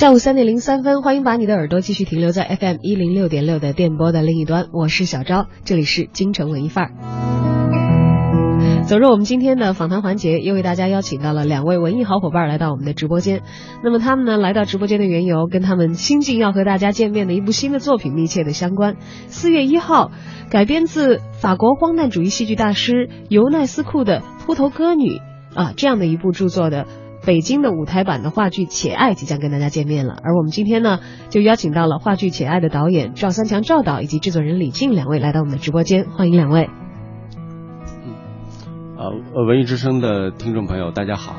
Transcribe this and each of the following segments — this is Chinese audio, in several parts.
下午三点零三分，欢迎把你的耳朵继续停留在 FM 一零六点六的电波的另一端，我是小昭，这里是京城文艺范儿。走入我们今天的访谈环节，又为大家邀请到了两位文艺好伙伴来到我们的直播间。那么他们呢来到直播间的缘由，跟他们新近要和大家见面的一部新的作品密切的相关。四月一号，改编自法国荒诞主义戏剧大师尤奈斯库的《秃头歌女》啊这样的一部著作的。北京的舞台版的话剧《且爱》即将跟大家见面了，而我们今天呢，就邀请到了话剧《且爱》的导演赵三强赵导以及制作人李静两位来到我们的直播间，欢迎两位。呃，呃文艺之声的听众朋友，大家好，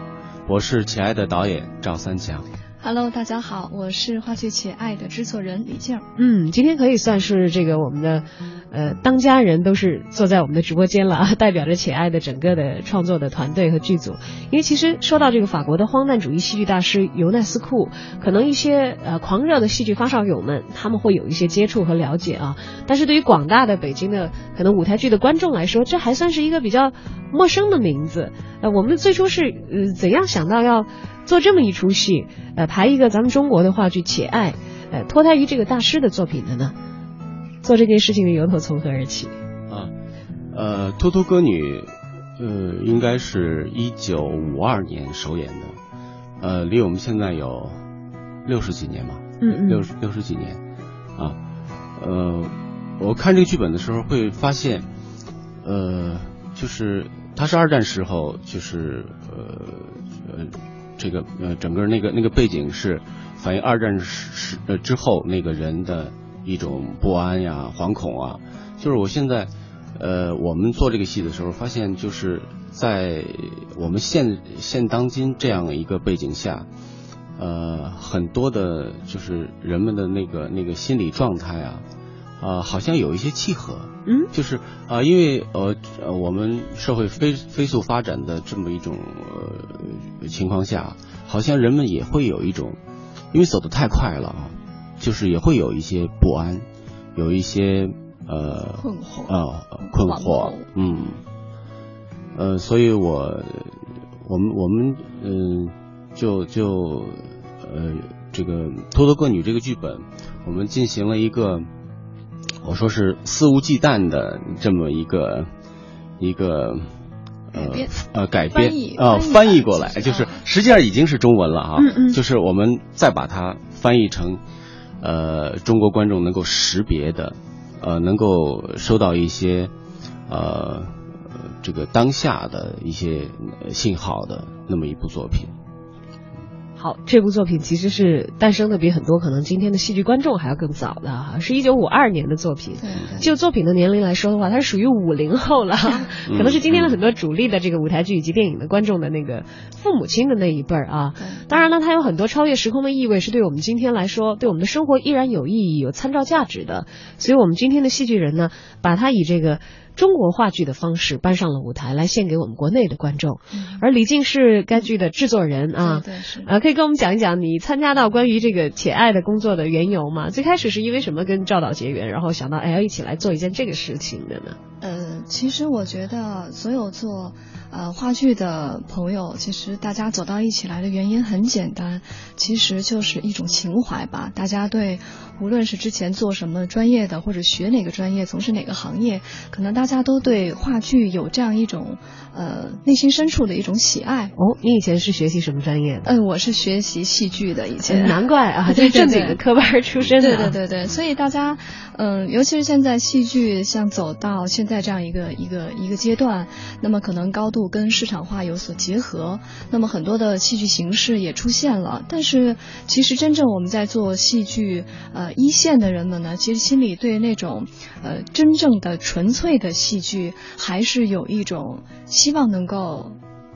我是《且爱》的导演赵三强。Hello，大家好，我是话剧《且爱》的制作人李静。嗯，今天可以算是这个我们的呃当家人都是坐在我们的直播间了，代表着《且爱》的整个的创作的团队和剧组。因为其实说到这个法国的荒诞主义戏剧大师尤奈斯库，可能一些呃狂热的戏剧发烧友们他们会有一些接触和了解啊，但是对于广大的北京的可能舞台剧的观众来说，这还算是一个比较陌生的名字。呃，我们最初是呃怎样想到要做这么一出戏，呃，排一个咱们中国的话剧《且爱》，呃，脱胎于这个大师的作品的呢？做这件事情的由头从何而起？啊，呃，《秃头歌女》呃，应该是一九五二年首演的，呃，离我们现在有六十几年吧，嗯嗯六十六十几年，啊，呃，我看这个剧本的时候会发现，呃，就是它是二战时候，就是呃呃，这个呃整个那个那个背景是反映二战时呃之后那个人的一种不安呀、惶恐啊，就是我现在。呃，我们做这个戏的时候，发现就是在我们现现当今这样一个背景下，呃，很多的，就是人们的那个那个心理状态啊，啊、好像有一些契合。嗯，就是啊、因为呃呃，我们社会飞飞速发展的这么一种呃情况下，好像人们也会有一种，因为走得太快了啊，就是也会有一些不安，有一些。呃，困惑呃、困惑，嗯，呃，所以我，我们我们嗯、就就呃这个《偷偷个女》这个剧本，我们进行了一个，我说是肆无忌惮的这么一个一个。呃改编呃，改编呃，翻译过来，就是啊实际上已经是中文了哈，嗯嗯就是我们再把它翻译成，呃，中国观众能够识别的，呃，能够收到一些，呃，这个当下的一些信号的那么一部作品。好，这部作品其实是诞生的比很多可能今天的戏剧观众还要更早的哈，是一九五二年的作品。就作品的年龄来说的话，它是属于五零后了，可能是今天的很多主力的这个舞台剧以及电影的观众的那个父母亲的那一辈儿啊。当然了，它有很多超越时空的意味，是对我们今天来说，对我们的生活依然有意义、有参照价值的。所以，我们今天的戏剧人呢，把它以这个中国话剧的方式搬上了舞台，来献给我们国内的观众。而李静是该剧的制作人啊，对对是。啊，可以跟我们讲一讲你参加到关于这个《且爱》的工作的缘由吗？最开始是因为什么跟赵导结缘，然后想到哎要一起来做一件这个事情的呢？呃，其实我觉得所有做呃话剧的朋友，其实大家走到一起来的原因很简单，其实就是一种情怀吧。大家对无论是之前做什么专业的，或者学哪个专业，从事哪个行业，可能大家都对话剧有这样一种呃内心深处的一种喜爱。哦，你以前是学习什么专业的？嗯、我是学习戏剧的，以前。难怪啊，这对对是正经对的科班出身的、对对。对对，所以大家，嗯、尤其是现在戏剧像走到现在这样一个一个一个阶段，那么可能高度跟市场化有所结合，那么很多的戏剧形式也出现了。但是其实真正我们在做戏剧，呃，一线的人们呢，其实心里对那种呃真正的纯粹的戏剧，还是有一种希望能够。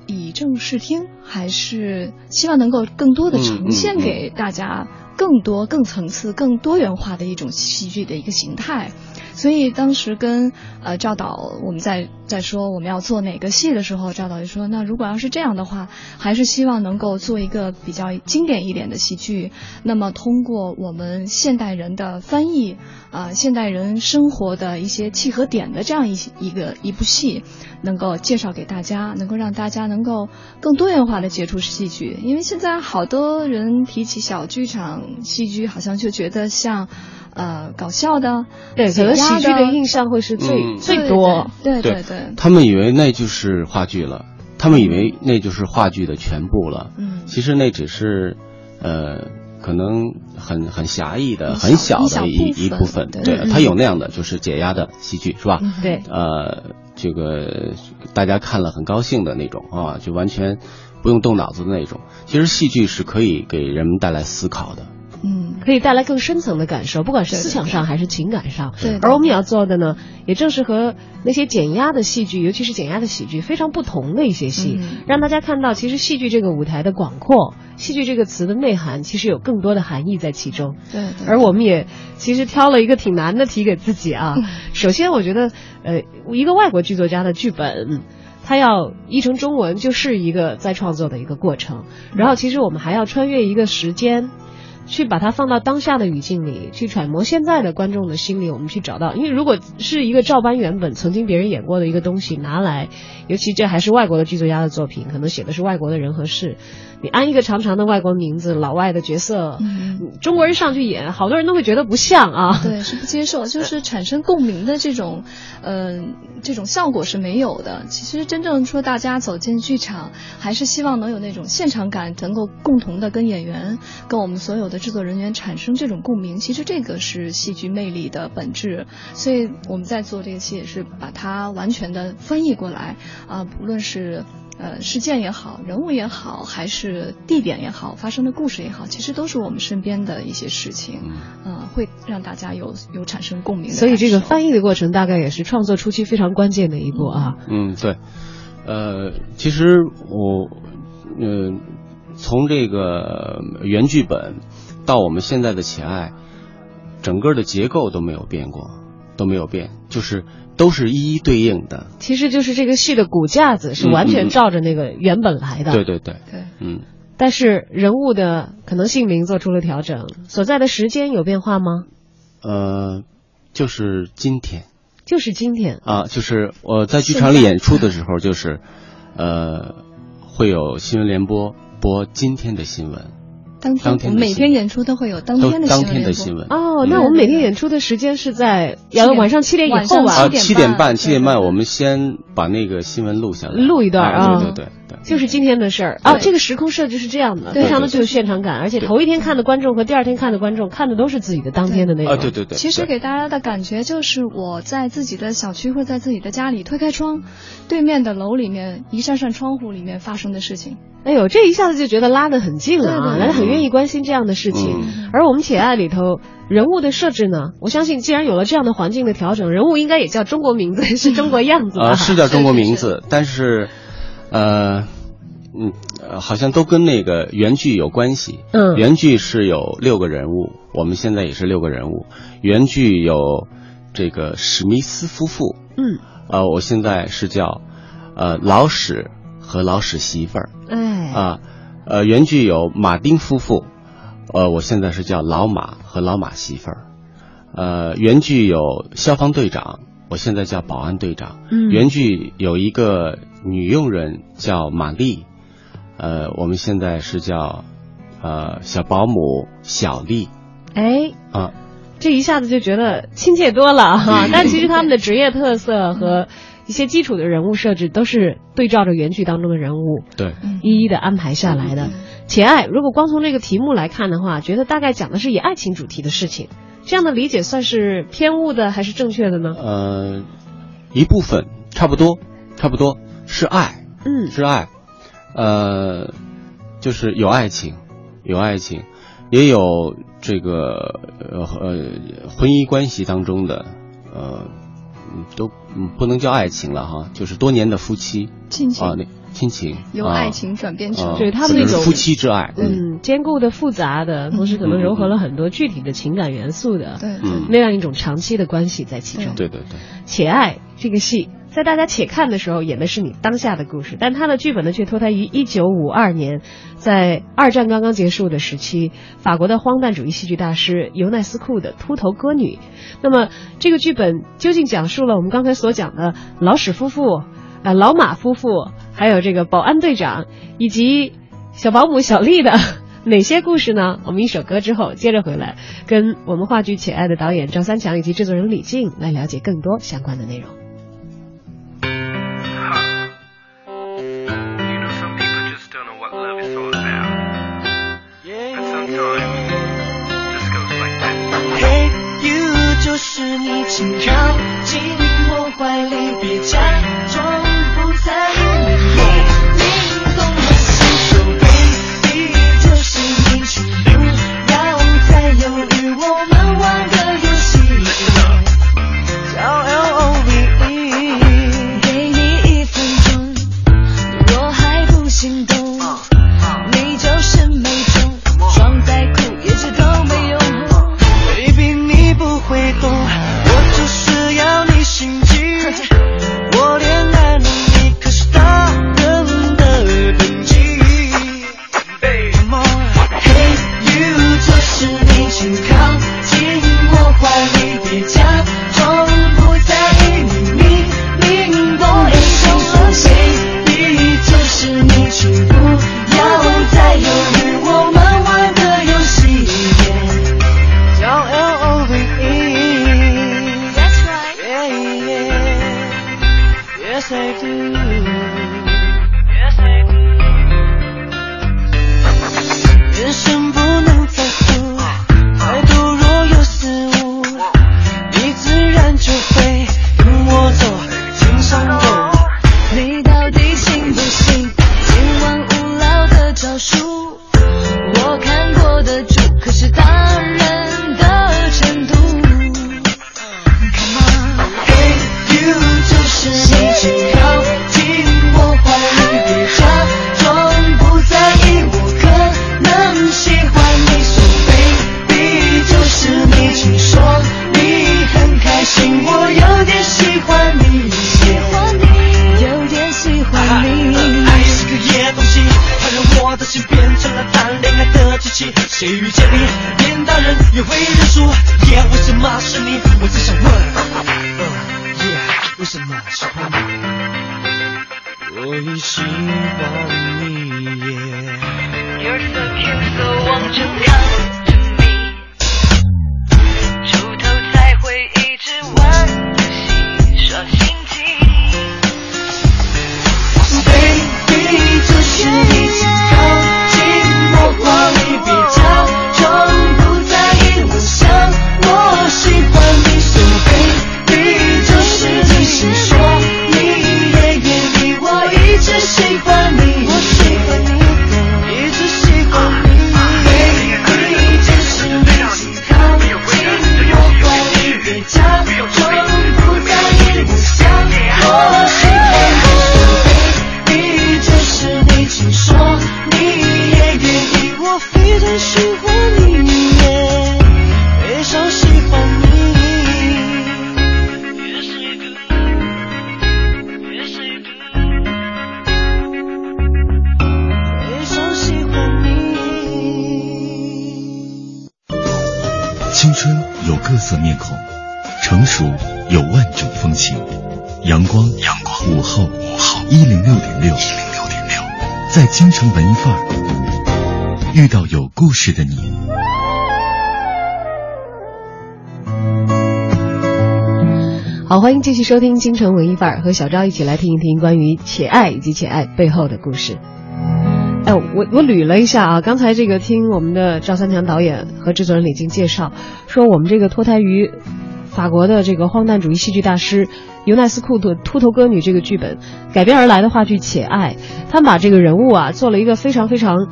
以正视听，还是希望能够更多的呈现给大家更多、更层次、更多元化的一种戏剧的一个形态。所以当时跟呃赵导我们在在说我们要做哪个戏的时候，赵导就说：那如果要是这样的话，还是希望能够做一个比较经典一点的戏剧。那么通过我们现代人的翻译啊，现代人生活的一些契合点的这样一一个一部戏，能够介绍给大家，能够让大家能够更多元化的接触戏剧。因为现在好多人提起小剧场戏剧，好像就觉得像。呃，搞笑的，对，可能喜剧的印象会是最最多，对对对。他们以为那就是话剧了，他们以为那就是话剧的全部了。嗯，其实那只是，呃，可能很很狭义的、很小的一一部分。对，他有那样的就是解压的戏剧，是吧？对。呃，这个大家看了很高兴的那种啊，就完全不用动脑子的那种。其实戏剧是可以给人们带来思考的。嗯，可以带来更深层的感受，不管是思想上还是情感上。对。而我们也要做的呢，也正是和那些减压的戏剧，尤其是减压的喜剧非常不同的一些戏，让大家看到，其实戏剧这个舞台的广阔，戏剧这个词的内涵，其实有更多的含义在其中。对。而我们也其实挑了一个挺难的题给自己啊。首先，我觉得，呃，一个外国剧作家的剧本，他要译成中文，就是一个在创作的一个过程。然后，其实我们还要穿越一个时间。去把它放到当下的语境里，去揣摩现在的观众的心理，我们去找到。因为如果是一个照搬原本曾经别人演过的一个东西拿来，尤其这还是外国的剧作家的作品，可能写的是外国的人和事。你安一个长长的外国名字，老外的角色，中国人上去演，好多人都会觉得不像啊。对，是不接受，就是产生共鸣的这种，嗯，这种效果是没有的。其实真正说大家走进剧场，还是希望能有那种现场感，能够共同的跟演员、跟我们所有的制作人员产生这种共鸣。其实这个是戏剧魅力的本质。所以我们在做这个戏，也是把它完全的翻译过来啊，不论是。呃，事件也好，人物也好，还是地点也好，发生的故事也好，其实都是我们身边的一些事情，嗯，会让大家有有产生共鸣。所以这个翻译的过程大概也是创作初期非常关键的一步啊。嗯，对，呃，其实我，呃，从这个原剧本到我们现在的《前爱》，整个的结构都没有变过，都没有变，就是。都是一一对应的，其实就是这个戏的骨架子是完全照着那个原本来的。对对对对，嗯。但是人物的可能姓名做出了调整，所在的时间有变化吗？呃，就是今天。就是今天啊，就是我在剧场里演出的时候，就是呃，会有新闻联播播今天的新闻。当天每天演出都会有当天的新闻哦。那我们每天演出的时间是在要晚上七点以后啊，七点半七点半，我们先把那个新闻录下来，录一段啊，对对对，就是今天的事儿。啊。这个时空设置是这样的，非常的具有现场感，而且头一天看的观众和第二天看的观众看的都是自己的当天的内容。啊，对对对。其实给大家的感觉就是我在自己的小区或者在自己的家里推开窗，对面的楼里面一扇扇窗户里面发生的事情。哎呦，这一下子就觉得拉得很近了啊，大家很愿意关心这样的事情。而我们《铁爱》里头人物的设置呢，我相信既然有了这样的环境的调整，人物应该也叫中国名字，是中国样子啊，是叫中国名字，但是，呃，嗯，好像都跟那个原剧有关系。嗯，原剧是有六个人物，我们现在也是六个人物。原剧有这个史密斯夫妇。嗯，呃，我现在是叫呃老史。和老史媳妇儿，哎啊，呃，原剧有马丁夫妇，呃，我现在是叫老马和老马媳妇儿，呃，原剧有消防队长，我现在叫保安队长，嗯，原剧有一个女佣人叫玛丽，呃，我们现在是叫呃小保姆小丽，哎啊，这一下子就觉得亲切多了哈，但其实他们的职业特色和。一些基础的人物设置都是对照着原剧当中的人物，对，一一的安排下来的。且爱，如果光从这个题目来看的话，觉得大概讲的是以爱情主题的事情，这样的理解算是偏误的还是正确的呢？呃，一部分差不多，差不多。是爱，嗯。是爱，呃，就是有爱情，有爱情，也有这个呃呃婚姻关系当中的呃嗯都嗯不能叫爱情了哈，就是多年的夫妻。亲情。啊，那亲情由啊。爱情转变成啊对他们那种就是夫妻之爱，嗯，兼顾的复杂的，同时可能融合了很多具体的情感元素的，对。嗯。那样一种长期的关系在其中。对对对。且爱这个戏，在大家且看的时候演的是你当下的故事，但他的剧本呢却脱胎于一九五二年，在二战刚刚结束的时期，法国的荒诞主义戏剧大师尤奈斯库的《秃头歌女》。那么这个剧本究竟讲述了我们刚才所讲的老史夫妇、啊、老马夫妇，还有这个保安队长以及小保姆小丽的 哪些故事呢？我们一首歌之后接着回来，跟我们话剧《且爱》的导演赵三强以及制作人李静来了解更多相关的内容。请靠近我怀里，别假装谁遇见你连大人也会认输，耶、为什么是你？我只想问，Yeah，、为什么喜欢你？我也喜欢你耶。You're so cute, so won't you come to 好，欢迎继续收听《京城文艺范儿》，和小昭一起来听一听关于《且爱》以及《且爱》背后的故事。哎，我我捋了一下啊，刚才这个听我们的赵三强导演和制作人李静介绍，说我们这个脱胎于法国的这个荒诞主义戏剧大师尤奈斯库的《秃头歌女》这个剧本改编而来的话剧《且爱》，他们把这个人物啊做了一个非常非常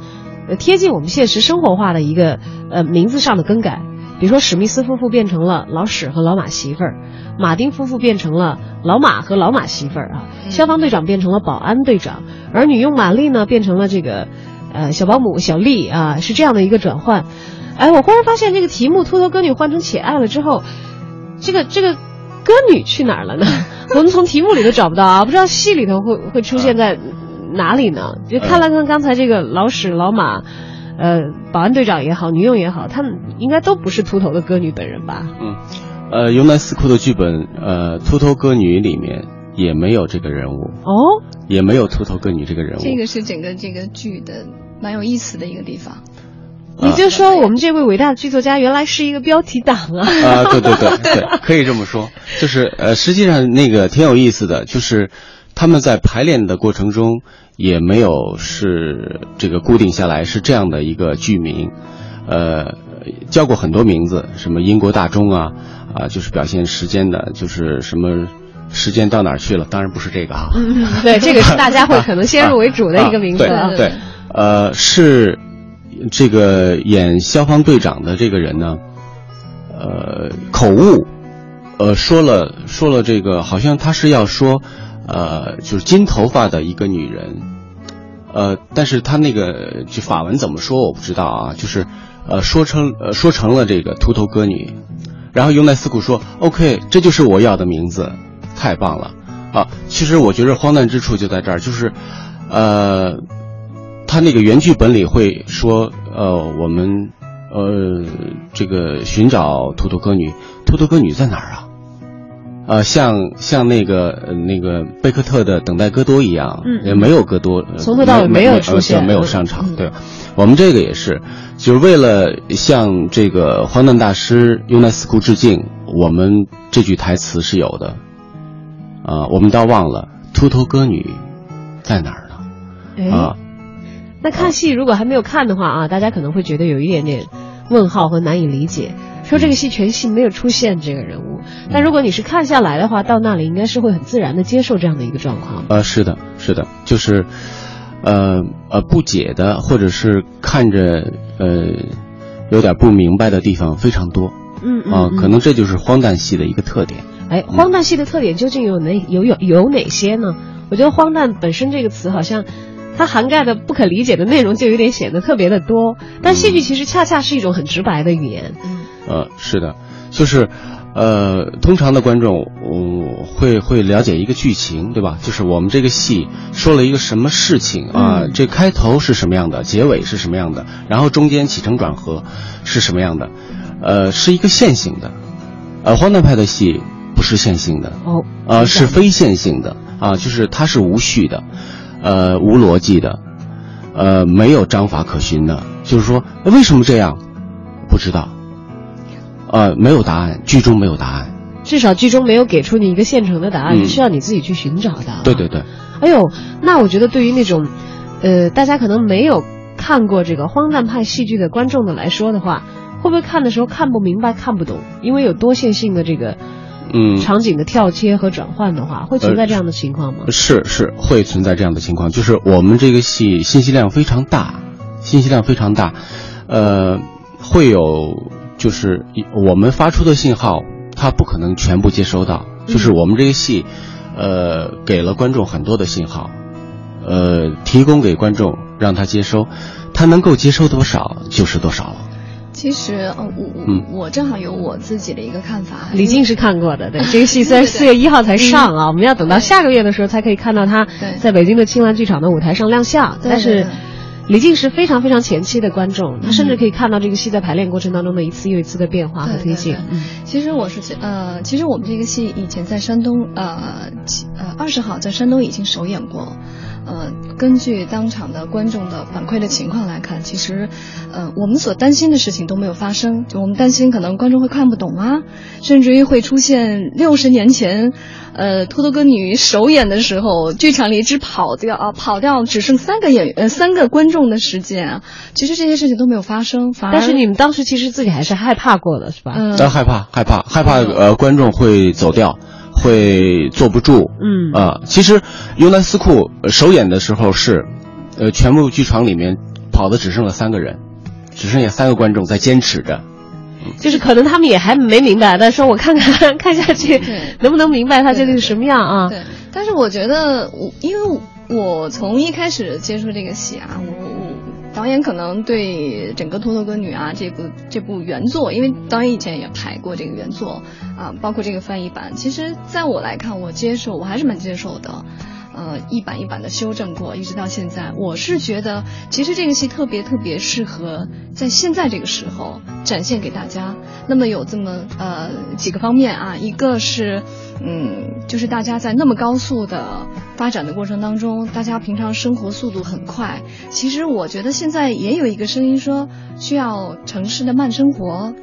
呃贴近我们现实生活化的一个呃名字上的更改。比如说，史密斯夫妇变成了老史和老马媳妇儿，马丁夫妇变成了老马和老马媳妇儿啊，消防队长变成了保安队长，而女佣玛丽呢变成了这个呃小保姆小丽啊，是这样的一个转换。哎，我忽然发现这个题目“秃头歌女”换成“且爱了”之后，这个这个歌女去哪儿了呢？我们从题目里都找不到啊，不知道戏里头会会出现在哪里呢？就看了看刚才这个老史、老马，呃，保安队长也好，女佣也好，他们应该都不是秃头的歌女本人吧？嗯，呃，尤奈斯库的剧本，呃，《秃头歌女》里面也没有这个人物，哦，也没有秃头歌女这个人物。这个是整个这个剧的蛮有意思的一个地方。你就说我们这位伟大的剧作家原来是一个标题党啊！啊，对对对对，可以这么说，就是呃，实际上那个挺有意思的，就是他们在排练的过程中也没有是这个固定下来是这样的一个剧名，呃，叫过很多名字，什么英国大钟啊啊，就是表现时间的，就是什么时间到哪儿去了，当然不是这个啊。嗯，对，这个是大家会可能先入为主的一个名字啊。对对，呃，是。这个演消防队长的这个人呢，呃，口误，呃，说了说了这个，好像他是要说，呃，就是金头发的一个女人，呃，但是她那个就法文怎么说我不知道啊，就是呃说成呃说成了这个秃头歌女，然后尤奈斯库说，OK，这就是我要的名字，太棒了啊！其实我觉得荒诞之处就在这儿，就是呃。他那个原剧本里会说，呃，我们，呃，这个寻找秃头歌女，秃头歌女在哪儿啊？呃，像像那个那个贝克特的《等待戈多》一样，嗯，也没有戈多，从头到尾没有出现，没有上场，对。我们这个也是，就是为了向这个荒诞大师尤奈斯库致敬，我们这句台词是有的，啊，我们倒忘了秃头歌女在哪儿呢？啊。那看戏如果还没有看的话啊，大家可能会觉得有一点点问号和难以理解，说这个戏全戏没有出现这个人物。但如果你是看下来的话，到那里应该是会很自然的接受这样的一个状况。呃，是的，是的，就是，呃呃不解的或者是看着呃有点不明白的地方非常多。嗯啊，可能这就是荒诞戏的一个特点。哎，荒诞戏的特点究竟有哪有有有哪些呢？我觉得荒诞本身这个词好像。它涵盖的不可理解的内容就有点显得特别的多，但戏剧其实恰恰是一种很直白的语言。嗯呃，是的，就是，呃，通常的观众，嗯，会会了解一个剧情，对吧？就是我们这个戏说了一个什么事情啊？这开头是什么样的？结尾是什么样的？然后中间起承转合是什么样的？呃，是一个线性的，呃，荒诞派的戏不是线性的哦，呃，是非线性的啊，就是它是无序的。呃，无逻辑的，呃，没有章法可循的，就是说，为什么这样？不知道，呃，没有答案，剧中没有答案，至少剧中没有给出你一个现成的答案，是需要你自己去寻找的。对对对。哎呦，那我觉得对于那种，呃，大家可能没有看过这个荒诞派戏剧的观众的来说的话，会不会看的时候看不明白、看不懂？因为有多线性的这个。嗯，场景的跳切和转换的话，会存在这样的情况吗？是是会存在这样的情况，就是我们这个戏信息量非常大，信息量非常大，呃，会有就是我们发出的信号，它不可能全部接收到，就是我们这个戏，呃，给了观众很多的信号，呃，提供给观众让他接收，他能够接收多少就是多少了。其实，呃，我我我正好有我自己的一个看法。李静是看过的，对 这个戏虽然四月一号才上啊，我们要等到下个月的时候才可以看到他在北京的青蓝剧场的舞台上亮相。但是，李静是非常非常前期的观众，他甚至可以看到这个戏在排练过程当中的一次又一次的变化和推进。其实我是觉呃，其实我们这个戏以前在山东呃呃二十号在山东已经首演过。呃，根据当场的观众的反馈的情况来看，其实，呃，我们所担心的事情都没有发生。就我们担心可能观众会看不懂啊，甚至于会出现六十年前，呃，秃头歌女首演的时候，剧场里只跑掉啊，跑掉只剩三个演员、呃三个观众的时间啊。其实这些事情都没有发生，反而。但是你们当时其实自己还是害怕过的，是吧？嗯。害怕，害怕，害怕，呃，观众会走掉。会坐不住。嗯啊，其实尤南斯库呃首演的时候是，呃，全部剧场里面跑的只剩了三个人，只剩下三个观众在坚持着。就是可能他们也还没明白，但说我看看 看下去能不能明白它究竟是什么样啊？对，但是我觉得我，因为我从一开始接触这个戏啊，我我导演可能对整个《托托歌女》啊这部这部原作，因为导演以前也排过这个原作啊，包括这个翻译版，其实在我来看，我接受，我还是蛮接受的。呃，一版一版的修正过，一直到现在，我是觉得其实这个戏特别特别适合在现在这个时候展现给大家。那么有这么呃几个方面啊，一个是嗯，就是大家在那么高速的发展的过程当中，大家平常生活速度很快。其实我觉得现在也有一个声音说，需要城市的慢生活。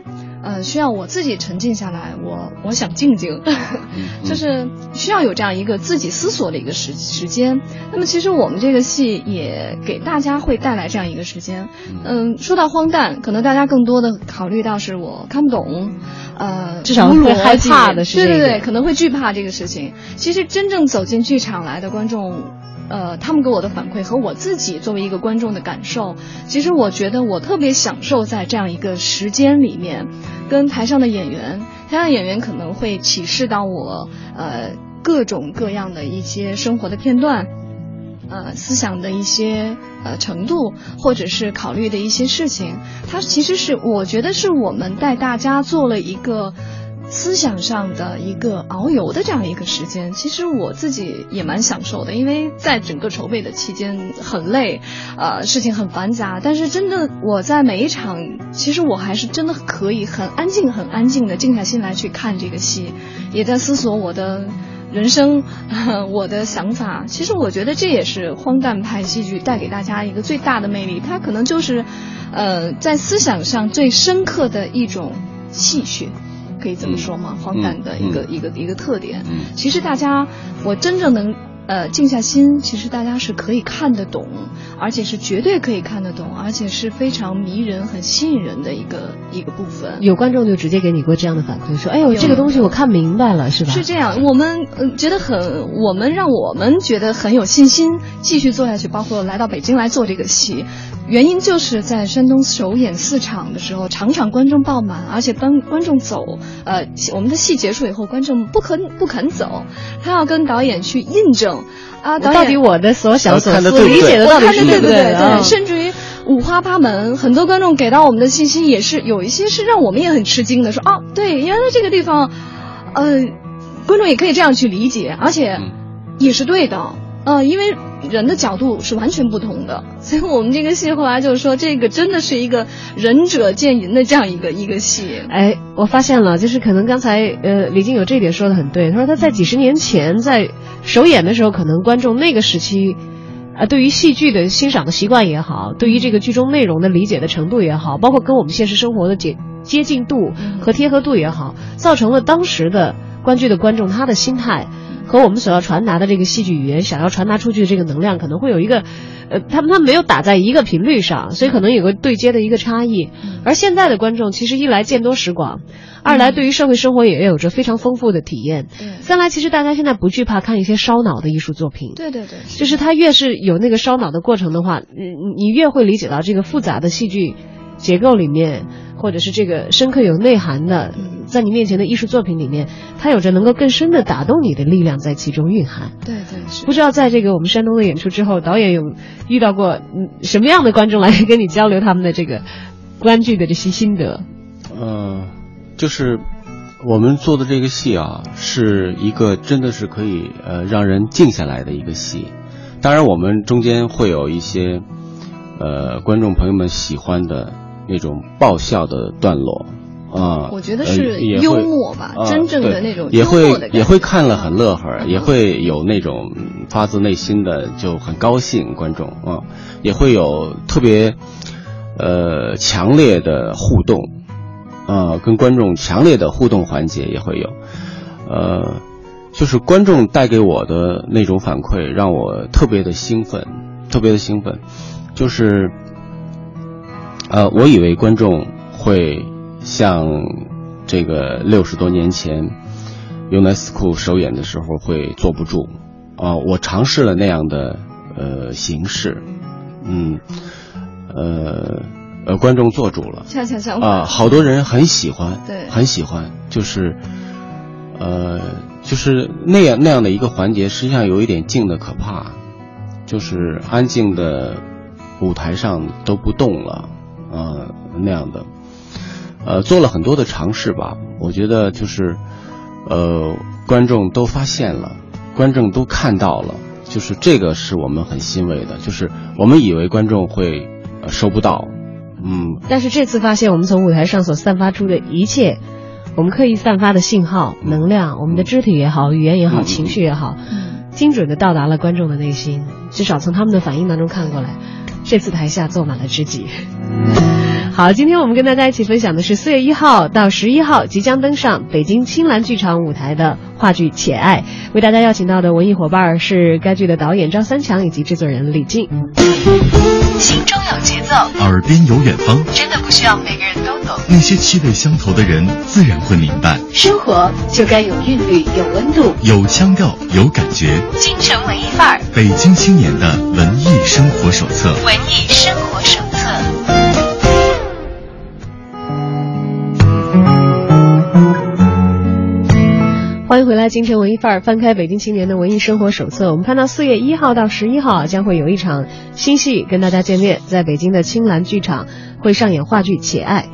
呃，需要我自己沉静下来，我我想静静，就是需要有这样一个自己思索的一个时时间。那么其实我们这个戏也给大家会带来这样一个时间。嗯，说到荒诞，可能大家更多的考虑到是我看不懂，呃，至少无会害怕的事情对对对，可能会惧怕这个事情。其实真正走进剧场来的观众。呃，他们给我的反馈和我自己作为一个观众的感受，其实我觉得我特别享受在这样一个时间里面，跟台上的演员，台上演员可能会启示到我，呃，各种各样的一些生活的片段，呃，思想的一些呃程度，或者是考虑的一些事情，它其实是我觉得是我们带大家做了一个。思想上的一个遨游的这样一个时间，其实我自己也蛮享受的，因为在整个筹备的期间很累，呃，事情很繁杂，但是真的我在每一场，其实我还是真的可以很安静、很安静的静下心来去看这个戏，也在思索我的人生，我的想法。其实我觉得这也是荒诞派戏剧带给大家一个最大的魅力，它可能就是，呃，在思想上最深刻的一种戏谑。可以这么说吗？荒诞的一个、一个一个特点。嗯其实大家，我真正能呃静下心，其实大家是可以看得懂，而且是绝对可以看得懂，而且是非常迷人、很吸引人的一个一个部分。有观众就直接给你过这样的反馈，说：“哎呦，这个东西我看明白了，是吧？”是这样，我们呃觉得很，我们让我们觉得很有信心继续做下去，包括来到北京来做这个戏，原因就是在山东首演四场的时候，场场观众爆满，而且观观众走，呃，我们的戏结束以后，观众不肯不肯走，他要跟导演去印证啊，导演到底我的所想所思看得对对理解的到底是不对？对对啊对，甚至于五花八门，很多观众给到我们的信息也是有一些是让我们也很吃惊的，说哦，对，原来这个地方，呃，观众也可以这样去理解，而且嗯。也是对的，呃，因为人的角度是完全不同的，所以我们这个戏后来就是说，这个真的是一个仁者见仁的这样一个 一个戏。哎，我发现了，就是可能刚才呃李静有这一点说的很对，他说他在几十年前在首演的时候，可能观众那个时期。啊，对于戏剧的欣赏的习惯也好，对于这个剧中内容的理解的程度也好，包括跟我们现实生活的接接近度和贴合度也好，造成了当时的观剧的观众他的心态和我们所要传达的这个戏剧语言想要传达出去的这个能量，可能会有一个，呃，他们他们没有打在一个频率上，所以可能有个对接的一个差异。而现在的观众其实一来见多识广，二来对于社会生活也有着非常丰富的体验，三来其实大家现在不惧怕看一些烧脑的艺术作品。对对对，就是他越是有那个烧脑的过程的话，你你越会理解到这个复杂的戏剧结构里面，或者是这个深刻有内涵的，在你面前的艺术作品里面，它有着能够更深的打动你的力量在其中蕴含。对对是不知道在这个我们山东的演出之后，导演有遇到过嗯什么样的观众来 跟你交流他们的这个观剧的这些心得？呃，就是我们做的这个戏啊，是一个真的是可以呃让人静下来的一个戏。当然，我们中间会有一些呃观众朋友们喜欢的那种爆笑的段落啊、我觉得呃是幽默吧啊真正的那种也会幽默的感觉也会看了很乐呵，也会有那种嗯发自内心的就很高兴，观众啊，也会有特别呃强烈的互动，啊，跟观众强烈的互动环节也会有，呃，就是观众带给我的那种反馈，让我特别的兴奋，特别的兴奋，就是，呃，我以为观众会像这个六十多年前，尤奈斯库首演的时候会坐不住啊、我尝试了那样的呃形式，嗯，呃呃，观众做主了。恰恰相啊、反，好多人很喜欢，对很喜欢，就是，呃，就是那样那样的一个环节，实际上有一点静的可怕，就是安静的舞台上都不动了，呃，那样的，呃，做了很多的尝试吧，我觉得就是，呃，观众都发现了，观众都看到了，就是这个是我们很欣慰的，就是我们以为观众会、呃、收不到，嗯，但是这次发现，我们从舞台上所散发出的一切，我们刻意散发的信号、能量，我们的肢体也好，语言也好，嗯情绪也好，嗯精准的到达了观众的内心。至少从他们的反应当中看过来，这次台下坐满了知己。好，今天我们跟大家一起分享的是四月一号到十一号即将登上北京青蓝剧场舞台的话剧《且爱》，为大家邀请到的文艺伙伴是该剧的导演张三强以及制作人李静。心中有节奏，耳边有远方，真的不需要每个人都懂。那些气味相投的人自然会明白，生活就该有韵律，有温度。有腔调，有感觉。京城文艺范儿，北京青年的文艺生活手册。文艺生活手回来，京城文艺范儿，翻开北京青年的文艺生活手册。我们看到四月一号到十一号将会有一场新戏跟大家见面，在北京的青蓝剧场会上演话剧《且爱》。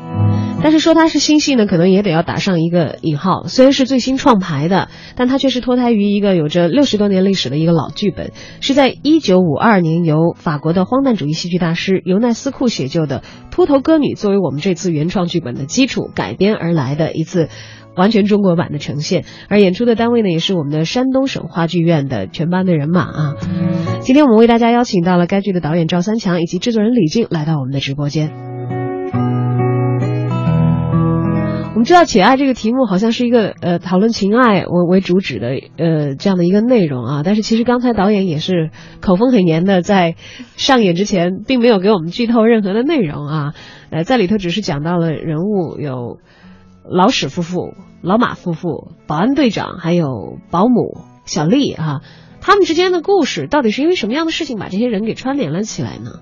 但是说它是新戏呢，可能也得要打上一个引号。虽然是最新创排的，但它却是脱胎于一个有着六十多年历史的一个老剧本，是在一九五二年由法国的荒诞主义戏剧大师尤奈斯库写就的《秃头歌女》作为我们这次原创剧本的基础改编而来的一次完全中国版的呈现。而演出的单位呢，也是我们的山东省话剧院的全班的人马啊。今天我们为大家邀请到了该剧的导演赵三强以及制作人李静来到我们的直播间。我们知道“且爱”这个题目好像是一个呃讨论情爱为为主旨的呃这样的一个内容啊，但是其实刚才导演也是口风很严的，在上演之前并没有给我们剧透任何的内容啊，呃在里头只是讲到了人物有老史夫妇、老马夫妇、保安队长还有保姆小丽啊，他们之间的故事到底是因为什么样的事情把这些人给串联了起来呢？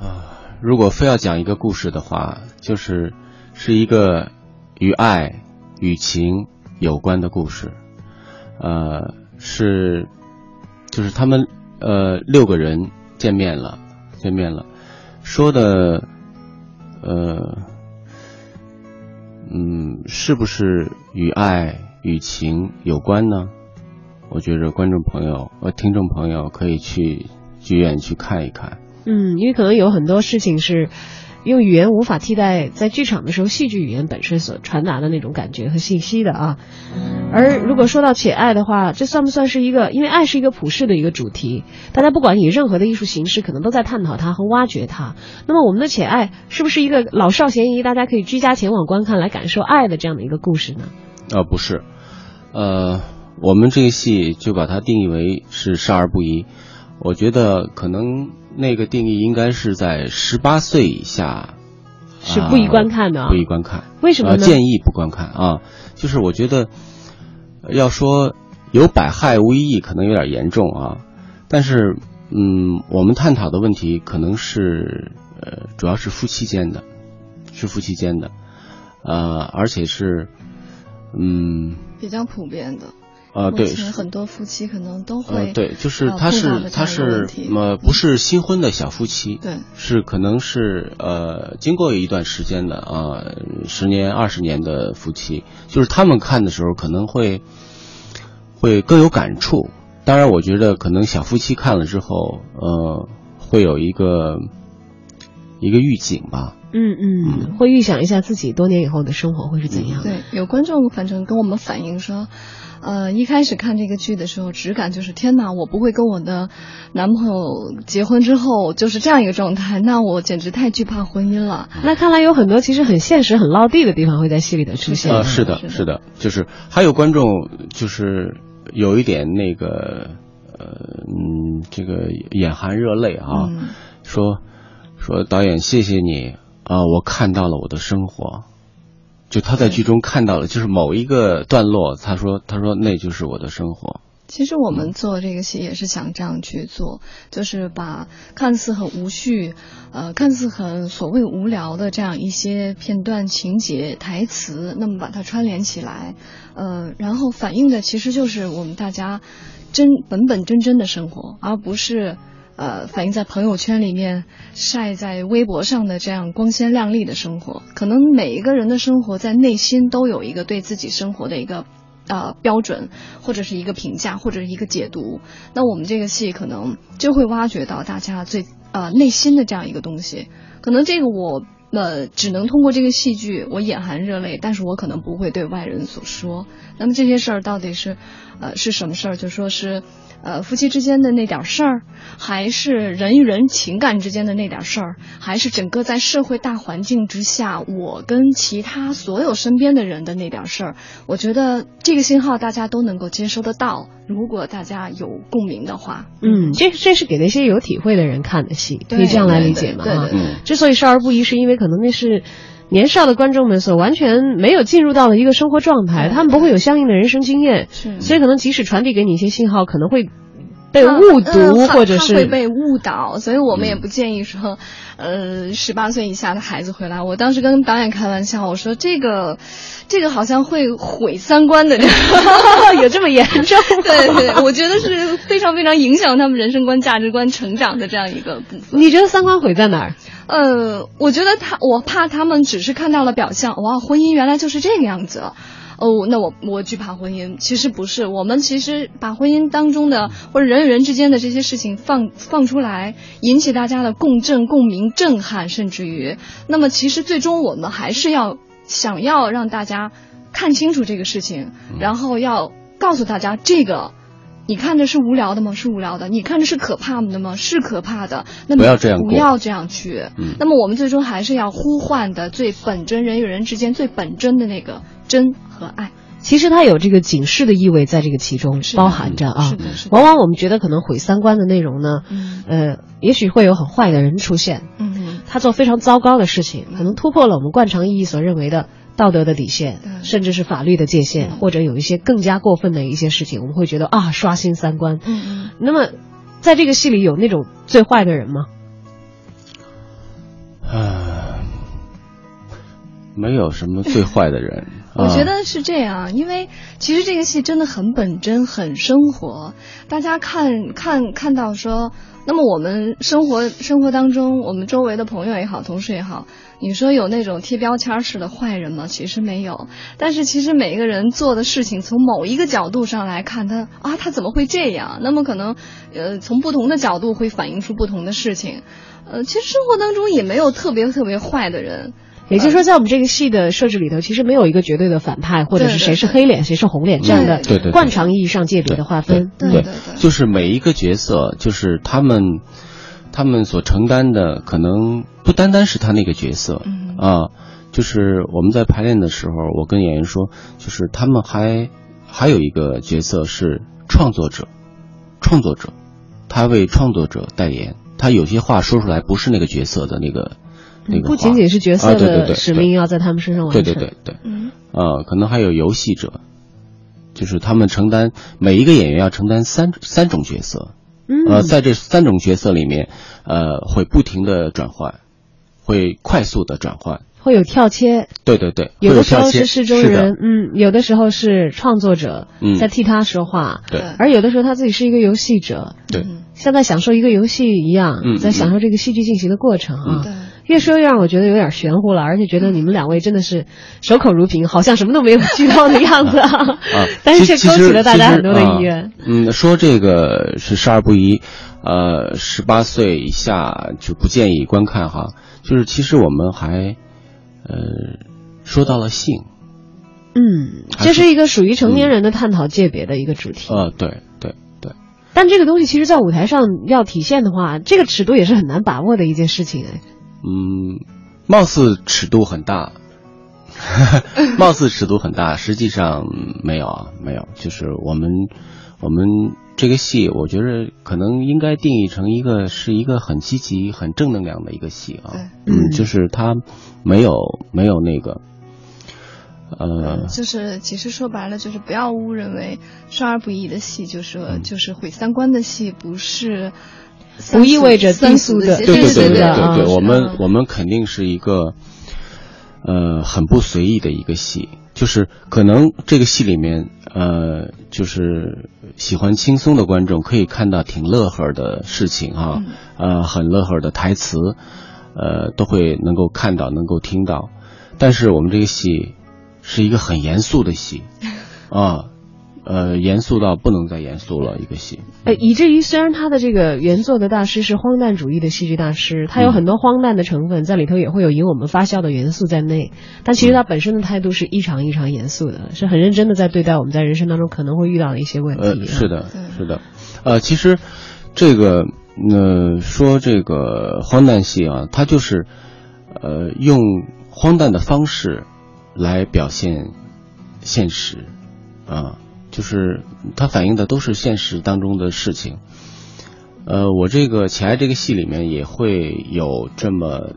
啊，如果非要讲一个故事的话，就是是一个与爱、与情有关的故事。呃，是，就是他们呃六个人见面了，见面了，说的，呃，嗯，是不是与爱、与情有关呢？我觉着观众朋友呃听众朋友可以去剧院去看一看。嗯，因为可能有很多事情是用语言无法替代，在剧场的时候戏剧语言本身所传达的那种感觉和信息的啊。而如果说到且爱的话，这算不算是一个？因为爱是一个普世的一个主题，大家不管以任何的艺术形式，可能都在探讨它和挖掘它。那么我们的且爱是不是一个老少咸宜，大家可以居家前往观看来感受爱的这样的一个故事呢？呃，不是，呃，我们这个戏就把它定义为是少儿不宜。我觉得可能那个定义应该是在十八岁以下是不宜观看的啊不宜观看。为什么呢？呃，建议不观看啊，就是我觉得呃要说有百害无一益，可能有点严重啊。但是，嗯，我们探讨的问题可能是呃，主要是夫妻间的，是夫妻间的，呃，而且是，嗯，比较普遍的。呃，对，很多夫妻可能都会呃，对，就是呃他是他是呃不是新婚的小夫妻，对是可能是呃经过一段时间的啊十年二十年的夫妻，就是他们看的时候可能会会更有感触。当然，我觉得可能小夫妻看了之后，呃，会有一个一个预警吧。嗯嗯，会预想一下自己多年以后的生活会是怎样的。对，有观众反正跟我们反映说，呃，一开始看这个剧的时候，直感就是天哪，我不会跟我的男朋友结婚之后就是这样一个状态，那我简直太惧怕婚姻了。那看来有很多其实很现实、很落地的地方会在戏里头出现。呃，是的，是的，就是还有观众就是有一点那个呃嗯，这个眼含热泪啊，嗯说说导演谢谢你啊、我看到了我的生活，就他在剧中看到了，就是某一个段落，他说他说那就是我的生活。其实我们做这个戏也是想这样去做，就是把看似很无序，呃，看似很所谓无聊的这样一些片段、情节、台词，那么把它串联起来，呃，然后反映的其实就是我们大家真本本真真的生活，而不是呃反映在朋友圈里面晒在微博上的这样光鲜亮丽的生活。可能每一个人的生活在内心都有一个对自己生活的一个。呃，标准或者是一个评价，或者是一个解读。那我们这个戏可能就会挖掘到大家最呃内心的这样一个东西。可能这个我呃只能通过这个戏剧，我眼含热泪，但是我可能不会对外人所说。那么这些事儿到底是呃是什么事儿？就说是。呃，夫妻之间的那点事儿，还是人与人情感之间的那点事儿，还是整个在社会大环境之下，我跟其他所有身边的人的那点事儿，我觉得这个信号大家都能够接收得到。如果大家有共鸣的话，嗯，这这是给那些有体会的人看的戏，可以这样来理解吗？对对对。之所以少儿不宜，是因为可能那是。年少的观众们所完全没有进入到的一个生活状态，他们不会有相应的人生经验，所以可能即使传递给你一些信号，可能会被误读或者是会被误导，所以我们也不建议说，呃，十八岁以下的孩子回来。我当时跟导演开玩笑，我说这个，这个好像会毁三观的，有这么严重？对对，我觉得是非常非常影响他们人生观、价值观成长的这样一个部分。你觉得三观毁在哪儿？呃，我觉得他，我怕他们只是看到了表象，哇，婚姻原来就是这个样子，哦，那我我惧怕婚姻，其实不是，我们其实把婚姻当中的或者人与人之间的这些事情放放出来，引起大家的共振、共鸣、震撼，甚至于，那么其实最终我们还是要想要让大家看清楚这个事情，然后要告诉大家这个。你看着是无聊的吗？是无聊的。你看着是可怕的吗？是可怕的。那么不要这样不要这样去。嗯。那么我们最终还是要呼唤的最本真人与人之间最本真的那个真和爱。其实它有这个警示的意味在这个其中包含着啊。是的，是的。往往我们觉得可能毁三观的内容呢，呃，也许会有很坏的人出现。嗯。他做非常糟糕的事情，可能突破了我们惯常意义所认为的。道德的底线，甚至是法律的界限，或者有一些更加过分的一些事情，我们会觉得啊，刷新三观。嗯嗯。那么，在这个戏里有那种最坏的人吗？啊，没有什么最坏的人。我觉得是这样，因为其实这个戏真的很本真，很生活。大家看看看到说，那么我们生活生活当中，我们周围的朋友也好，同事也好。你说有那种贴标签式的坏人吗？其实没有，但是其实每一个人做的事情，从某一个角度上来看，他啊，他怎么会这样？那么可能，呃，从不同的角度会反映出不同的事情。呃，其实生活当中也没有特别特别坏的人。也就是说，在我们这个戏的设置里头，其实没有一个绝对的反派，或者是谁是黑脸，谁是红脸这样的惯常意义上界别的划分。对对对，就是每一个角色，就是他们。他们所承担的可能不单单是他那个角色，啊，就是我们在排练的时候，我跟演员说，就是他们还还有一个角色是创作者，创作者，他为创作者代言，他有些话说出来不是那个角色的那个那个不仅仅是角色的使命要在他们身上完成，对对对。对，呃，可能还有游戏者，就是他们承担每一个演员要承担三三种角色。呃，在这三种角色里面，呃，会不停的转换，会快速的转换，会有跳切。对对对，有的时候是事中人，嗯，有的时候是创作者在替他说话，对，而有的时候他自己是一个游戏者，对，像在享受一个游戏一样，在享受这个戏剧进行的过程啊。越说越让我觉得有点玄乎了，而且觉得你们两位真的是守口如瓶，好像什么都没有剧透的样子啊。但是却勾起了大家很多的意愿。嗯，说这个是少儿不宜，呃，十八岁以下就不建议观看哈。就是其实我们还，呃，说到了性。嗯，这是一个属于成年人的探讨界别的一个主题。呃，对对对。但这个东西其实，在舞台上要体现的话，这个尺度也是很难把握的一件事情哎。嗯，貌似尺度很大，貌似尺度很大，实际上没有啊，没有。就是我们，我们这个戏，我觉得可能应该定义成一个是一个很积极、很正能量的一个戏啊。嗯，就是它没有没有那个，呃，就是其实说白了，就是不要误认为少儿不宜的戏，就是、嗯就是毁三观的戏，不是不意味着三低俗的戏对对对对对我们嗯。我们肯定是一个呃很不随意的一个戏，就是可能这个戏里面呃就是喜欢轻松的观众可以看到挺乐呵的事情啊，呃很乐呵的台词，呃都会能够看到能够听到，但是我们这个戏是一个很严肃的戏 啊。呃，严肃到不能再严肃了，一个戏。呃，以至于虽然他的这个原作的大师是荒诞主义的戏剧大师，他有很多荒诞的成分在里头，也会有引我们发笑的元素在内。但其实他本身的态度是异常异常严肃的，是很认真的在对待我们在人生当中可能会遇到的一些问题。呃，是的，是的，呃，其实这个呃说这个荒诞戏啊，它就是呃用荒诞的方式来表现现实啊，就是它反映的都是现实当中的事情。呃，我这个《乞爱》这个戏里面也会有这么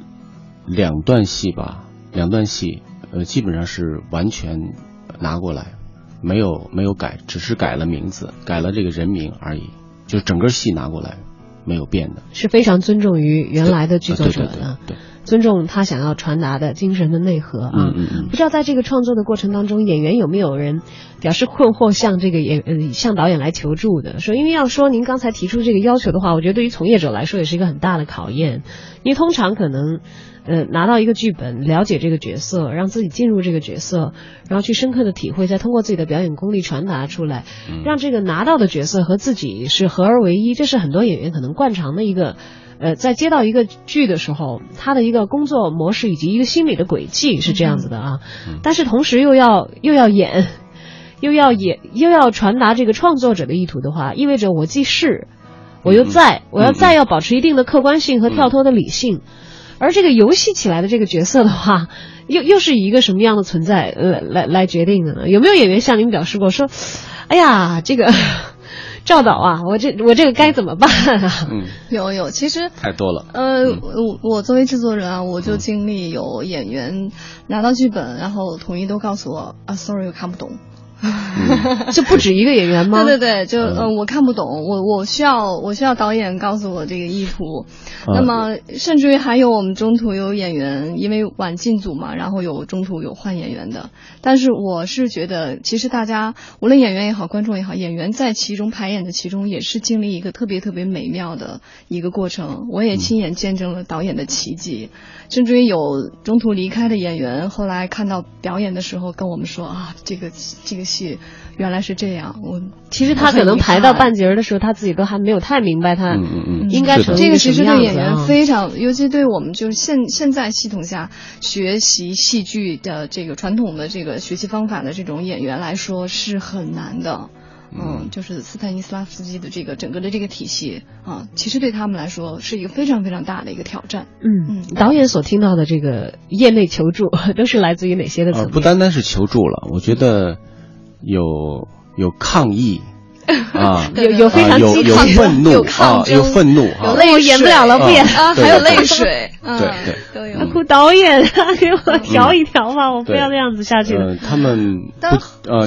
两段戏吧，两段戏，呃，基本上是完全拿过来，没有没有改，只是改了名字，改了这个人名而已，就是整个戏拿过来没有变的。是非常尊重于原来的剧作者对对对的，对，尊重他想要传达的精神的内核啊。嗯嗯嗯不知道在这个创作的过程当中，演员有没有人表示困惑，向这个演呃向导演来求助的？说，因为要说您刚才提出这个要求的话，我觉得对于从业者来说也是一个很大的考验，因为通常可能。呃，拿到一个剧本，了解这个角色，让自己进入这个角色，然后去深刻的体会，再通过自己的表演功力传达出来，嗯让这个拿到的角色和自己是合而为一，这是很多演员可能惯常的一个，呃，在接到一个剧的时候，他的一个工作模式以及一个心理的轨迹是这样子的啊，但是同时又要又要演，又要演又要传达这个创作者的意图的话，意味着我既是，我又在，我要再要保持一定的客观性和跳脱的理性。而这个游戏起来的这个角色的话，又又是以一个什么样的存在来来来决定的呢？有没有演员向您表示过说，哎呀，这个赵导啊，我这我这个该怎么办啊？嗯，有有，其实太多了。呃，我我作为制作人啊，我就经历有演员拿到剧本，然后统一都告诉我啊，sorry，我看不懂。这不止一个演员吗？对对对，就嗯、呃，我看不懂，我我需要我需要导演告诉我这个意图。啊那么甚至于还有我们中途有演员因为晚进组嘛，然后有中途有换演员的。但是我是觉得，其实大家无论演员也好，观众也好，演员在其中排演的其中也是经历一个特别特别美妙的一个过程。我也亲眼见证了导演的奇迹。甚至于有中途离开的演员，后来看到表演的时候跟我们说啊，这个这个戏原来是这样。我其实他可能排到半截儿的时候，他自己都还没有太明白他嗯嗯嗯，应该成这个其实对演员啊非常，尤其对我们就是现现在系统下学习戏剧的这个传统的这个学习方法的这种演员来说是很难的。嗯，就是斯坦尼斯拉夫斯基的这个整个的这个体系啊，其实对他们来说是一个非常非常大的一个挑战。嗯，嗯导演所听到的这个业内求助都是来自于哪些的层呃，不单单是求助了，我觉得有有抗议 啊，有有非常啊有有愤怒有抗啊，争有愤怒有啊，泪我演不了了，不演。啊，还有泪水，嗯对对都有。哭导演，给我调一调吧，我不要这样子下去了。呃，他们但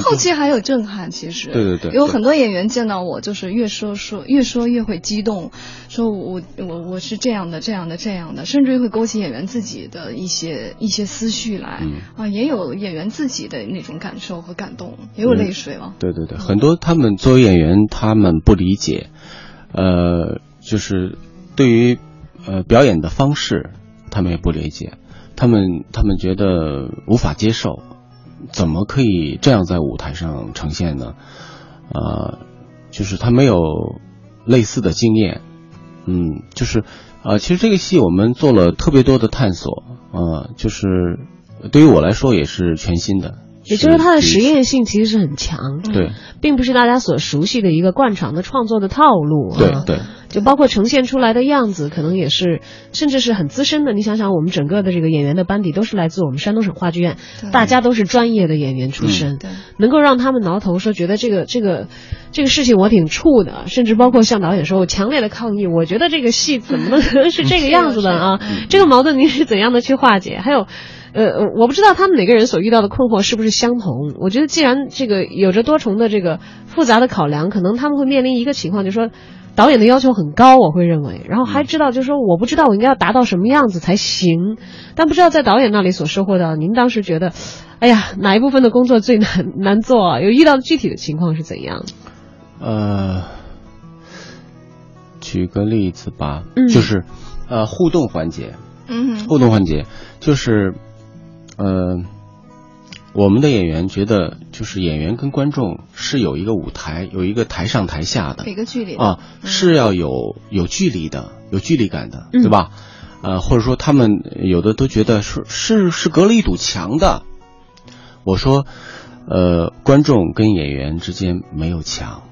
后期还有震撼，其实对对对对有很多演员见到我，就是越说说越说越会激动，说我我我是这样的这样的这样的，甚至于会勾起演员自己的一些一些思绪来、嗯啊，也有演员自己的那种感受和感动，也有泪水了。对对对，很多他们作为演演员，他们不理解，呃，就是对于呃表演的方式，他们也不理解，他们他们觉得无法接受，怎么可以这样在舞台上呈现呢？呃，就是他没有类似的经验，嗯，就是呃，其实这个戏我们做了特别多的探索，呃，就是对于我来说也是全新的。也就是它的实验性其实是很强，对并不是大家所熟悉的一个惯常的创作的套路啊。对对，就包括呈现出来的样子，可能也是，甚至是很资深的。你想想，我们整个的这个演员的班底都是来自我们山东省话剧院，对大家都是专业的演员出身，对能够让他们挠头说觉得这个这个这个事情我挺怵的，甚至包括向导演说我强烈的抗议，我觉得这个戏怎么能是这个样子的啊？这个矛盾您是怎样的去化解？还有。呃，我不知道他们每个人所遇到的困惑是不是相同。我觉得既然这个有着多重的这个复杂的考量，可能他们会面临一个情况，就是说导演的要求很高，我会认为，然后还知道就是说我不知道我应该要达到什么样子才行，但不知道在导演那里所收获到，您当时觉得，哎呀，哪一部分的工作最难难做啊？有遇到具体的情况是怎样？呃，举个例子吧，嗯就是呃互动环节，嗯互动环节就是呃我们的演员觉得就是演员跟观众是有一个舞台，有一个台上台下的有一个距离啊，嗯是要有有距离的，有距离感的，嗯对吧？呃，或者说他们有的都觉得是是是隔了一堵墙的。我说，呃，观众跟演员之间没有墙。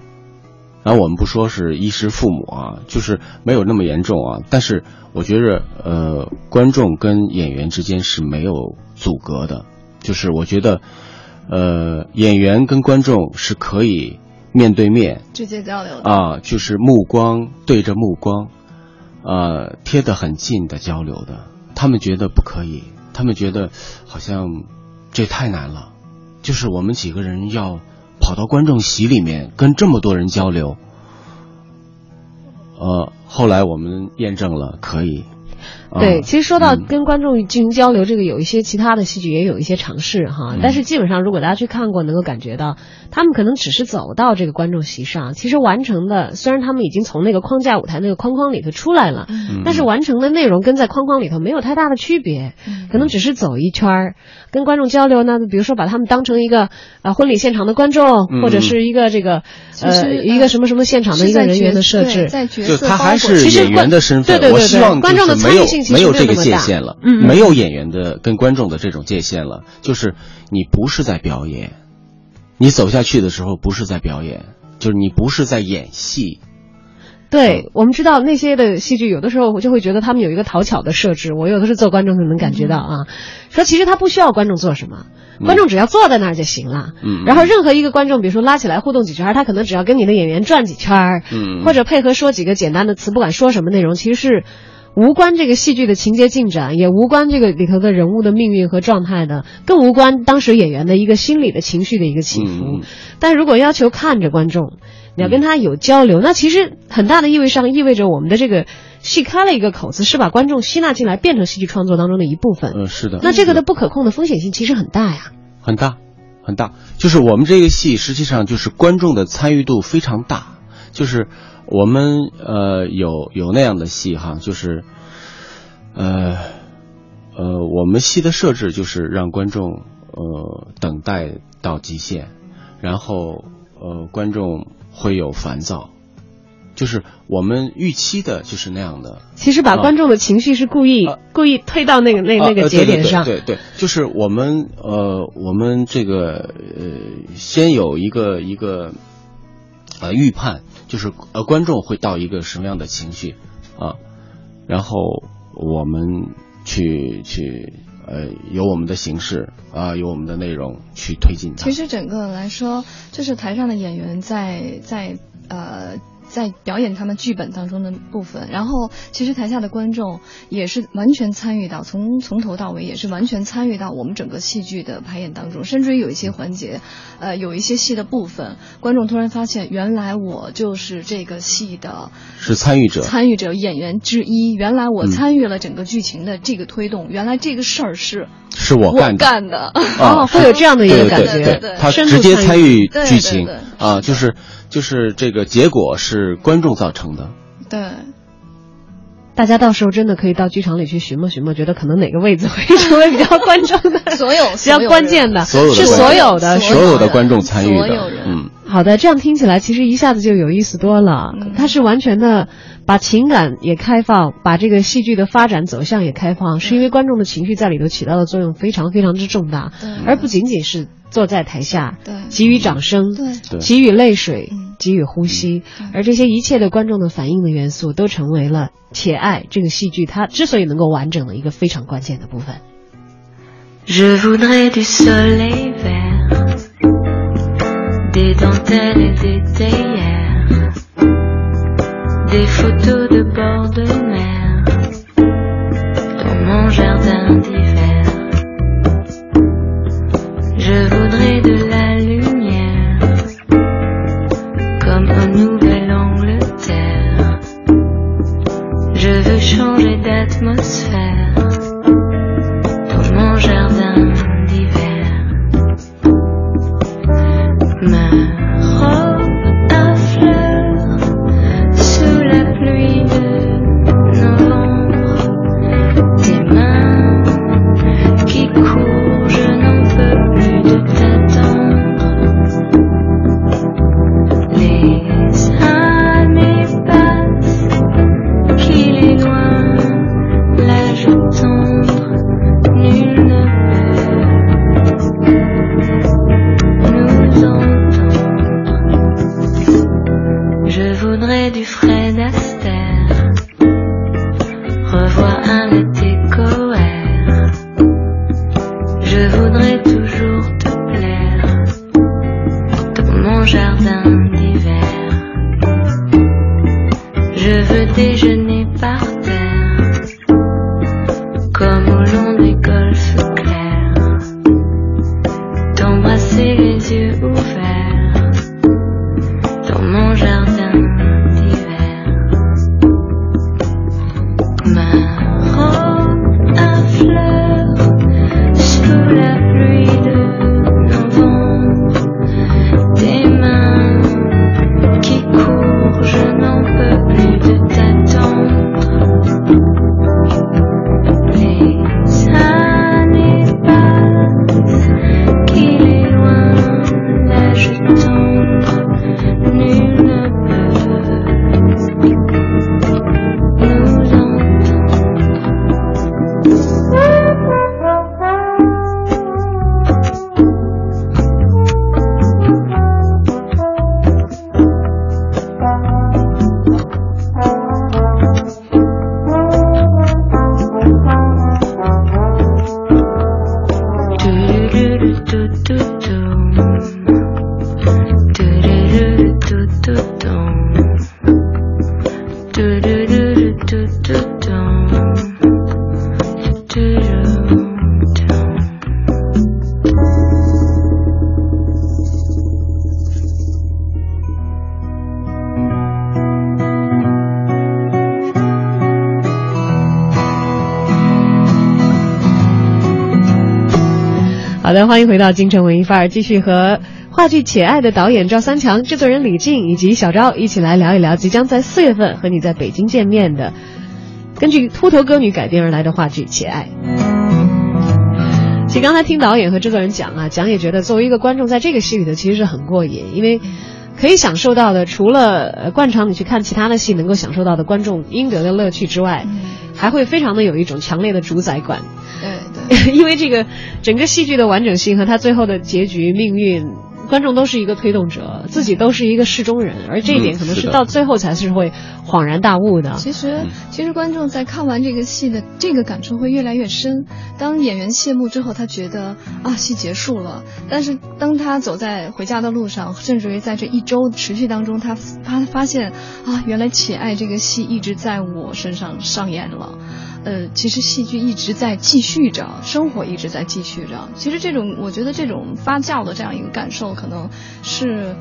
然后我们不说是衣食父母啊，就是没有那么严重啊。但是我觉着，呃，观众跟演员之间是没有阻隔的，就是我觉得，呃，演员跟观众是可以面对面直接交流的。啊，就是目光对着目光，呃，贴得很近的交流的。他们觉得不可以，他们觉得好像这太难了，就是我们几个人要跑到观众席里面跟这么多人交流。呃，后来我们验证了可以。啊对，其实说到嗯。跟观众进行交流，这个有一些其他的戏剧也有一些尝试哈，嗯。但是基本上如果大家去看过，能够感觉到他们可能只是走到这个观众席上，其实完成的虽然他们已经从那个框架舞台那个框框里头出来了，嗯。但是完成的内容跟在框框里头没有太大的区别，嗯。可能只是走一圈儿，跟观众交流呢，比如说把他们当成一个呃婚礼现场的观众，嗯。或者是一个这个呃一个什么什么现场的一个人员的设置，在角就色他还是其实演员的身份，对对对我希望对观众的参与性其实没有这个界限了，没有演员的跟观众的这种界限了，就是你不是在表演，你走下去的时候不是在表演，就是你不是在演戏，对，我们知道那些的戏剧，有的时候我就会觉得他们有一个讨巧的设置。我有的是做观众就能感觉到啊，说其实他不需要观众做什么，观众只要坐在那儿就行了。嗯然后任何一个观众，比如说拉起来互动几圈，他可能只要跟你的演员转几圈，嗯。或者配合说几个简单的词，不管说什么内容，其实是无关这个戏剧的情节进展，也无关这个里头的人物的命运和状态的，更无关当时演员的一个心理的情绪的一个起伏。但如果要求看着观众，你要跟他有交流，那其实很大的意味上意味着我们的这个戏开了一个口子，是把观众吸纳进来，变成戏剧创作当中的一部分。嗯是的，那这个的不可控的风险性其实很大呀。很大很大，就是我们这个戏实际上就是观众的参与度非常大，就是我们呃有有那样的戏哈，就是呃呃我们戏的设置就是让观众呃等待到极限，然后呃观众会有烦躁，就是我们预期的就是那样的，其实把观众的情绪是故意、啊故意推到那个那、啊那个呃节点上。对对对对，就是我们呃，我们这个呃，先有一个一个呃预判，就是呃观众会到一个什么样的情绪啊，然后我们去去呃有我们的形式啊，有我们的内容去推进它其。实整个来说，就是台上的演员在在呃。在表演他们剧本当中的部分，然后其实台下的观众也是完全参与到从从头到尾也是完全参与到我们整个戏剧的排演当中，甚至于有一些环节，呃，有一些戏的部分，观众突然发现原来我就是这个戏的是参与者，参与者演员之一，原来我嗯。参与了整个剧情的这个推动，原来这个事儿是是我我干的。干的。啊，哦会有这样的一个感觉。对对。他直接参与。参与对对剧情。对。啊，就是就是这个结果是观众造成的。对，大家到时候真的可以到剧场里去寻摸寻摸，觉得可能哪个位置会成为比较观众的 所有 比较关键的，是所有的所有的，观众参与的。嗯，好的，这样听起来其实一下子就有意思多了。嗯。它是完全的把情感也开放，把这个戏剧的发展走向也开放，是因为观众的情绪在里头起到的作用非常非常之重大，而不仅仅是坐在台下给予掌声给予泪水给予呼吸。而这些一切的观众的反应的元素都成为了且爱这个戏剧它之所以能够完整的一个非常关键的部分。Changer d'atmosphère dans mon jardin d'hiver. 欢迎回到京城文艺范儿，继续和话剧《且爱》的导演赵三强、制作人李静以及小昭一起来聊一聊即将在四月份和你在北京见面的，根据秃头歌女改编而来的话剧《且爱》。其实刚才听导演和制作人讲啊，讲也觉得作为一个观众，在这个戏里头其实是很过瘾，因为可以享受到的，除了呃惯常你去看其他的戏能够享受到的观众应得的乐趣之外，还会非常的有一种强烈的主宰感。因为这个整个戏剧的完整性和他最后的结局命运，观众都是一个推动者，自己都是一个事中人，而这一点可能嗯是到最后才是会恍然大悟的。其实，其实观众在看完这个戏的这个感触会越来越深。当演员谢幕之后，他觉得啊，戏结束了。但是当他走在回家的路上，甚至于在这一周持续当中，他他发现啊，原来《且爱》这个戏一直在我身上上演了。呃，其实戏剧一直在继续着，生活一直在继续着。其实这种，我觉得这种发酵的这样一个感受，可能是，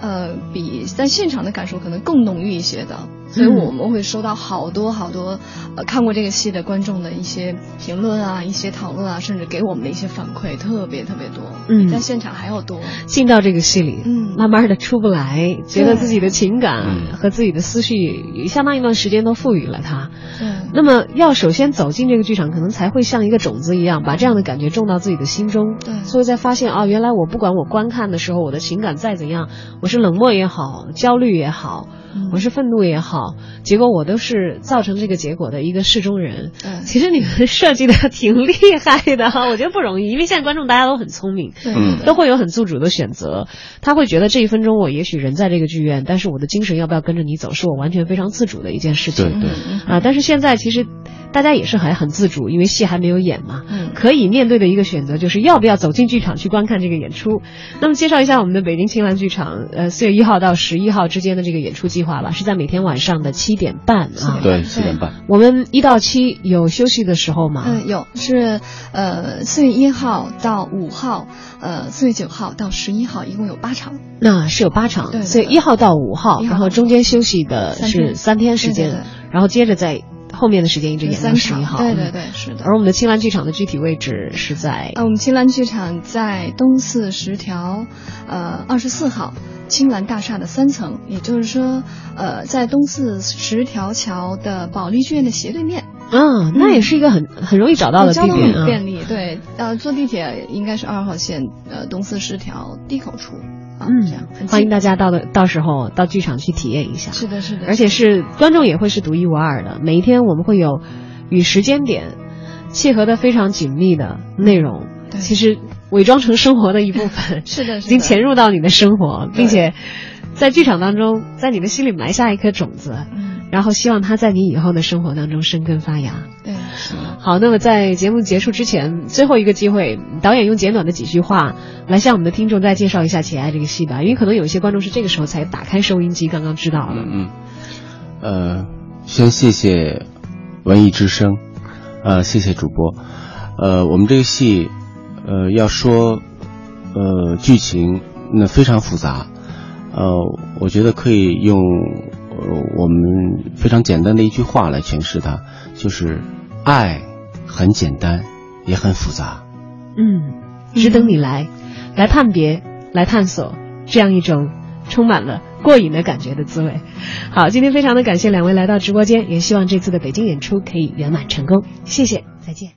呃，比在现场的感受可能更浓郁一些的。所以我们会收到好多好多，呃，看过这个戏的观众的一些评论啊，一些讨论啊，甚至给我们的一些反馈，特别特别多，嗯比在现场还要多。进到这个戏里，嗯慢慢的出不来，觉得自己的情感嗯和自己的思绪，相当一段时间都赋予了它。对，那么要首先走进这个剧场，可能才会像一个种子一样，把这样的感觉种到自己的心中。对所以才发现啊，原来我不管我观看的时候，我的情感再怎样，我是冷漠也好，焦虑也好，嗯我是愤怒也好，结果我都是造成这个结果的一个事中人。对其实你们设计的挺厉害的哈，我觉得不容易，因为现在观众大家都很聪明。嗯都会有很自主的选择，他会觉得这一分钟我也许人在这个剧院，但是我的精神要不要跟着你走，是我完全非常自主的一件事情。对对，啊，但是现在其实大家也是还很自主，因为戏还没有演嘛，嗯可以面对的一个选择就是要不要走进剧场去观看这个演出。那么介绍一下我们的北京青蓝剧场，呃，四月一号到十一号之间的这个演出计划吧，是在每天晚上的七点半啊。对，七点半。我们一到七有休息的时候吗？嗯，有是呃四月一号到五号，呃四月九号到十一号，一共有八场。那是有八场，对对所以一号到五号，然后中间休息的是三天时间，然后接着再后面的时间一直演到三，十一号。嗯对对对，是的。而我们的青蓝剧场的具体位置是在呃，我们青蓝剧场在东四十条，呃，二十四号青蓝大厦的三层，也就是说，呃，在东四十条桥的保利剧院的斜对面。嗯，那也是一个很很容易找到的地交通点啊。很便利，对，呃，坐地铁应该是二号线，呃，东四十条 D 口处，啊，这样，欢迎大家到的到时候到剧场去体验一下。是的，是的，而且是观众也会是独一无二的。每一天我们会有与时间点契合的非常紧密的内容，对。其实伪装成生活的一部分，是的，已经潜入到你的生活，并且在剧场当中，在你的心里埋下一颗种子，嗯，然后希望它在你以后的生活当中生根发芽。对，是。好，那么在节目结束之前，最后一个机会，导演用简短的几句话来向我们的听众再介绍一下《且爱》这个戏吧，因为可能有一些观众是这个时候才打开收音机，刚刚知道的。嗯嗯，呃，先谢谢文艺之声，呃，谢谢主播，呃，我们这个戏，呃，要说，呃，剧情那非常复杂，呃，我觉得可以用呃呃我们非常简单的一句话来诠释它，就是爱很简单，也很复杂。嗯，只等你来，来判别，来探索这样一种充满了过瘾的感觉的滋味。好，今天非常的感谢两位来到直播间，也希望这次的北京演出可以圆满成功。谢谢，再见。